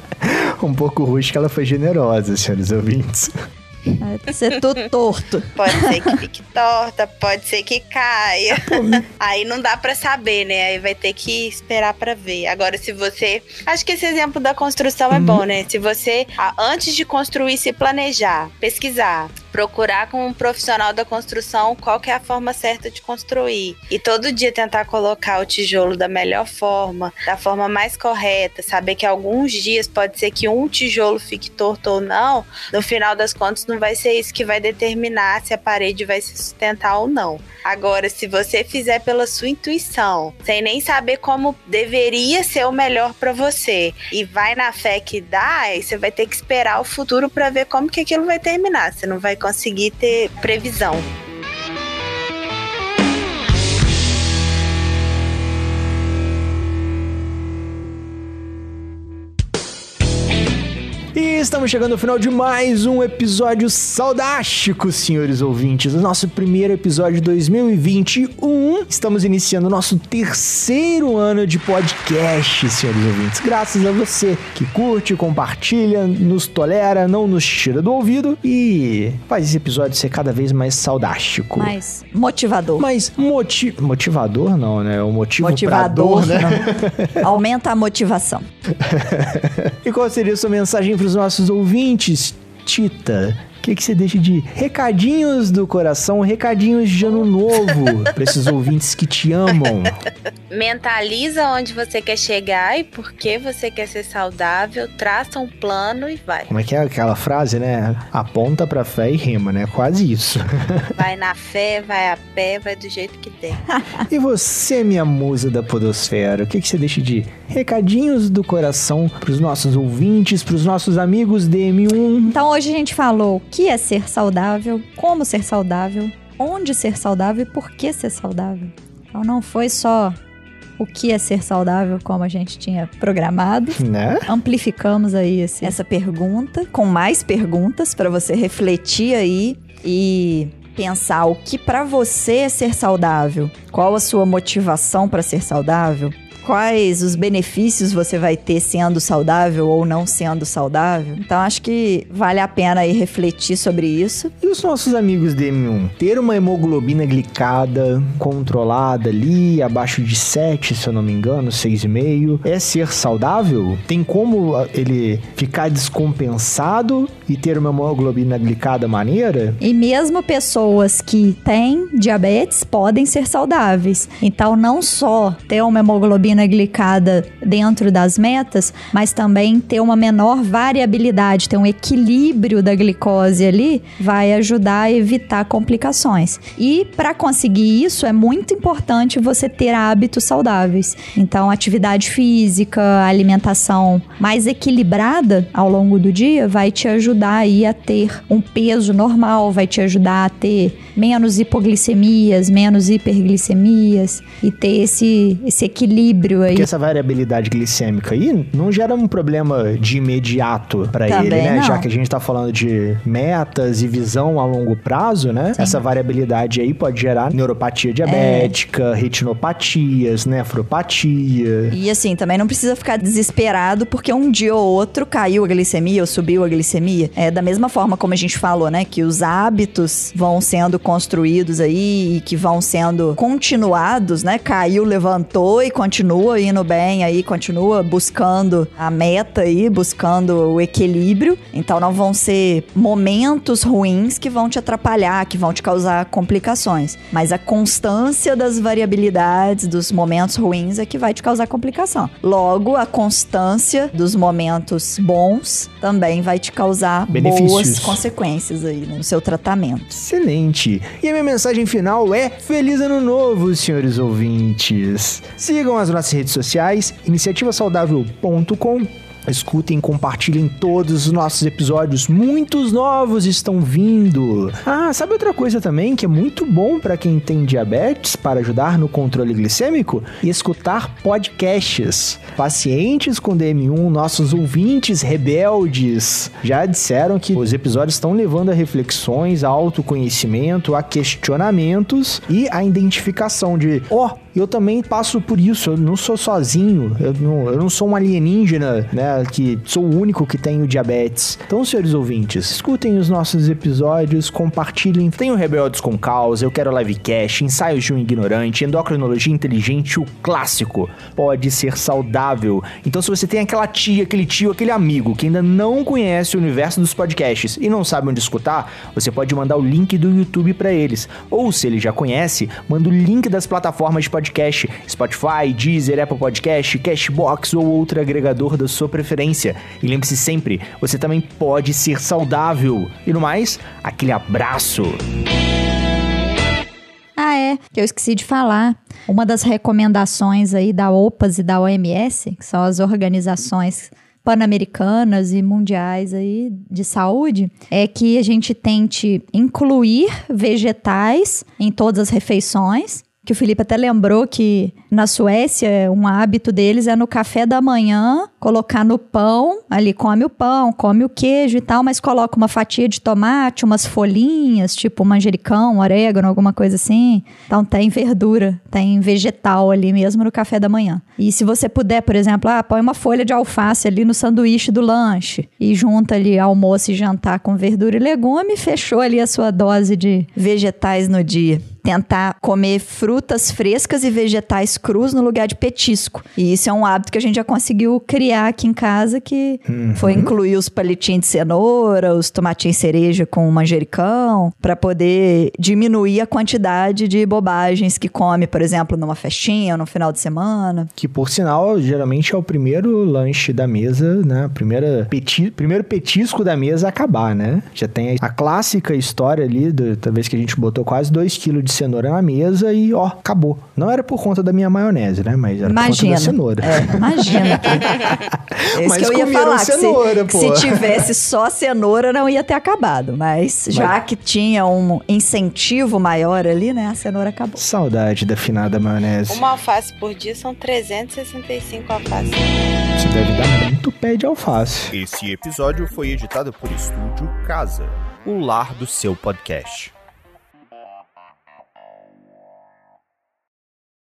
um pouco rústica, ela foi generosa, senhores ouvintes. Vai ser tudo torto. Pode ser que fique torta, pode ser que caia. Aí não dá pra saber, né? Aí vai ter que esperar pra ver. Agora, se você. Acho que esse exemplo da construção é bom, né? Se você, antes de construir, se planejar, pesquisar, procurar com um profissional da construção qual que é a forma certa de construir. E todo dia tentar colocar o tijolo da melhor forma, da forma mais correta, saber que alguns dias pode ser que um tijolo fique torto ou não, no final das contas não vai ser isso que vai determinar se a parede vai se sustentar ou não. Agora, se você fizer pela sua intuição, sem nem saber como deveria ser o melhor pra você, e vai na fé que dá, aí você vai ter que esperar o futuro pra ver como que aquilo vai terminar. Você não vai ter previsão. E estamos chegando ao final de mais um episódio saudástico, senhores ouvintes. O nosso primeiro episódio de 2021. Estamos iniciando o nosso terceiro ano de podcast, senhores ouvintes. Graças a você que curte, compartilha, nos tolera, não nos tira do ouvido e faz esse episódio ser cada vez mais saudástico. Mais motivador. Mas moti motivador não, né? O motivo Motivador, dor, né? Aumenta a motivação. E qual seria a sua mensagem para os nossos ouvintes, Tita? O que, que você deixa de recadinhos do coração, recadinhos de ano novo para esses ouvintes que te amam? Mentaliza onde você quer chegar e por que você quer ser saudável, traça um plano e vai. Como é que é aquela frase, né? Aponta pra fé e rima, né? Quase isso. Vai na fé, vai a pé, vai do jeito que der. E você, minha musa da podosfera, o que, que você deixa de recadinhos do coração pros nossos ouvintes, pros nossos amigos DM1? Então hoje a gente falou o que é ser saudável, como ser saudável, onde ser saudável e por que ser saudável. Então não foi só o que é ser saudável como a gente tinha programado. Né? Amplificamos aí esse- essa pergunta com mais perguntas para você refletir aí e pensar o que para você é ser saudável, qual a sua motivação para ser saudável, quais os benefícios você vai ter sendo saudável ou não sendo saudável. Então acho que vale a pena aí refletir sobre isso. E os nossos amigos DM1? Ter uma hemoglobina glicada controlada ali, abaixo de 7, se eu não me engano, 6,5, é ser saudável? Tem como ah, ele ficar descompensado e ter uma hemoglobina glicada maneira? E mesmo pessoas que têm diabetes podem ser saudáveis. Então, não só ter uma hemoglobina glicada dentro das metas, mas também ter uma menor variabilidade, ter um equilíbrio da glicose ali, vai ajudar a evitar complicações. E para conseguir isso, é muito importante você ter hábitos saudáveis. Então, atividade física, alimentação mais equilibrada ao longo do dia vai te ajudar aí a ter um peso normal, vai te ajudar a ter menos hipoglicemias, menos hiperglicemias e ter esse, esse equilíbrio aí. Porque essa variabilidade glicêmica aí não gera um problema de imediato pra Também ele, né? não. Já que a gente tá falando de metas e visão a longo prazo, né? Sim. Essa variabilidade aí pode gerar neuropatia diabética, retinopatias, nefropatia. E assim, também não precisa ficar desesperado porque um dia ou outro caiu a glicemia ou subiu a glicemia. É da mesma forma como a gente falou, né? Que os hábitos vão sendo construídos aí e que vão sendo continuados, né? Caiu, levantou e continua continua indo bem aí, continua buscando a meta aí, buscando o equilíbrio. Então não vão ser momentos ruins que vão te atrapalhar, que vão te causar complicações. Mas a constância das variabilidades, dos momentos ruins é que vai te causar complicação. Logo, a constância dos momentos bons também vai te causar Benefícios. boas consequências aí né, no seu tratamento. Excelente. E a minha mensagem final é: Feliz Ano Novo, senhores ouvintes. Sigam as nossas redes sociais, iniciativasaudável.com. Escutem e compartilhem todos os nossos episódios. Muitos novos estão vindo. Ah, sabe outra coisa também que é muito bom para quem tem diabetes para ajudar no controle glicêmico? Escutar podcasts. Pacientes com DM1, nossos ouvintes rebeldes, já disseram que os episódios estão levando a reflexões, a autoconhecimento, a questionamentos e a identificação de, ó, oh, eu também passo por isso, eu não sou sozinho, eu não, eu não sou um alienígena, né, que sou o único que tenho diabetes. Então, senhores ouvintes, escutem os nossos episódios, compartilhem. Tem o Rebeldes com Causa, Eu Quero Livecast, Ensaios de um Ignorante, Endocrinologia Inteligente, o clássico. Pode ser saudável. Então, se você tem aquela tia, aquele tio, aquele amigo que ainda não conhece o universo dos podcasts e não sabe onde escutar, você pode mandar o link do YouTube para eles. Ou, se ele já conhece, manda o link das plataformas de podcast podcast, Spotify, Deezer, Apple Podcast, Cashbox ou outro agregador da sua preferência. E lembre-se sempre, você também pode ser saudável. E no mais, aquele abraço. Ah, é, que eu esqueci de falar. Uma das recomendações aí da OPAS e da OMS, que são as organizações pan-americanas e mundiais aí de saúde, é que a gente tente incluir vegetais em todas as refeições que o Felipe até lembrou que na Suécia um hábito deles é no café da manhã colocar no pão, ali come o pão, come o queijo e tal, mas coloca uma fatia de tomate, umas folhinhas, tipo manjericão, orégano, alguma coisa assim. Então tem verdura, tem vegetal ali mesmo no café da manhã. E se você puder, por exemplo, ah, põe uma folha de alface ali no sanduíche do lanche e junta ali almoço e jantar com verdura e legume, fechou ali a sua dose de vegetais no dia tentar comer frutas frescas e vegetais crus no lugar de petisco. E isso é um hábito que a gente já conseguiu criar aqui em casa, que uhum. foi incluir os palitinhos de cenoura, os tomatinhos cereja com manjericão, para poder diminuir a quantidade de bobagens que come, por exemplo, numa festinha ou no final de semana. Que, por sinal, geralmente é o primeiro lanche da mesa, né? Primeira peti primeiro petisco da mesa a acabar, né? Já tem a clássica história ali, do, talvez que a gente botou quase 2 kg de de cenoura na mesa e, ó, acabou. Não era por conta da minha maionese, né? Mas era imagina. por conta da cenoura. É, imagina. é Mas que eu ia falar. Cenoura, que se, se, tivesse só cenoura, não ia ter acabado. Mas, Mas já que tinha um incentivo maior ali, né? A cenoura acabou. Saudade da finada maionese. Uma alface por dia são 365 alfaces. Você deve dar muito pé de alface. Esse episódio foi editado por Estúdio Casa, o lar do seu podcast.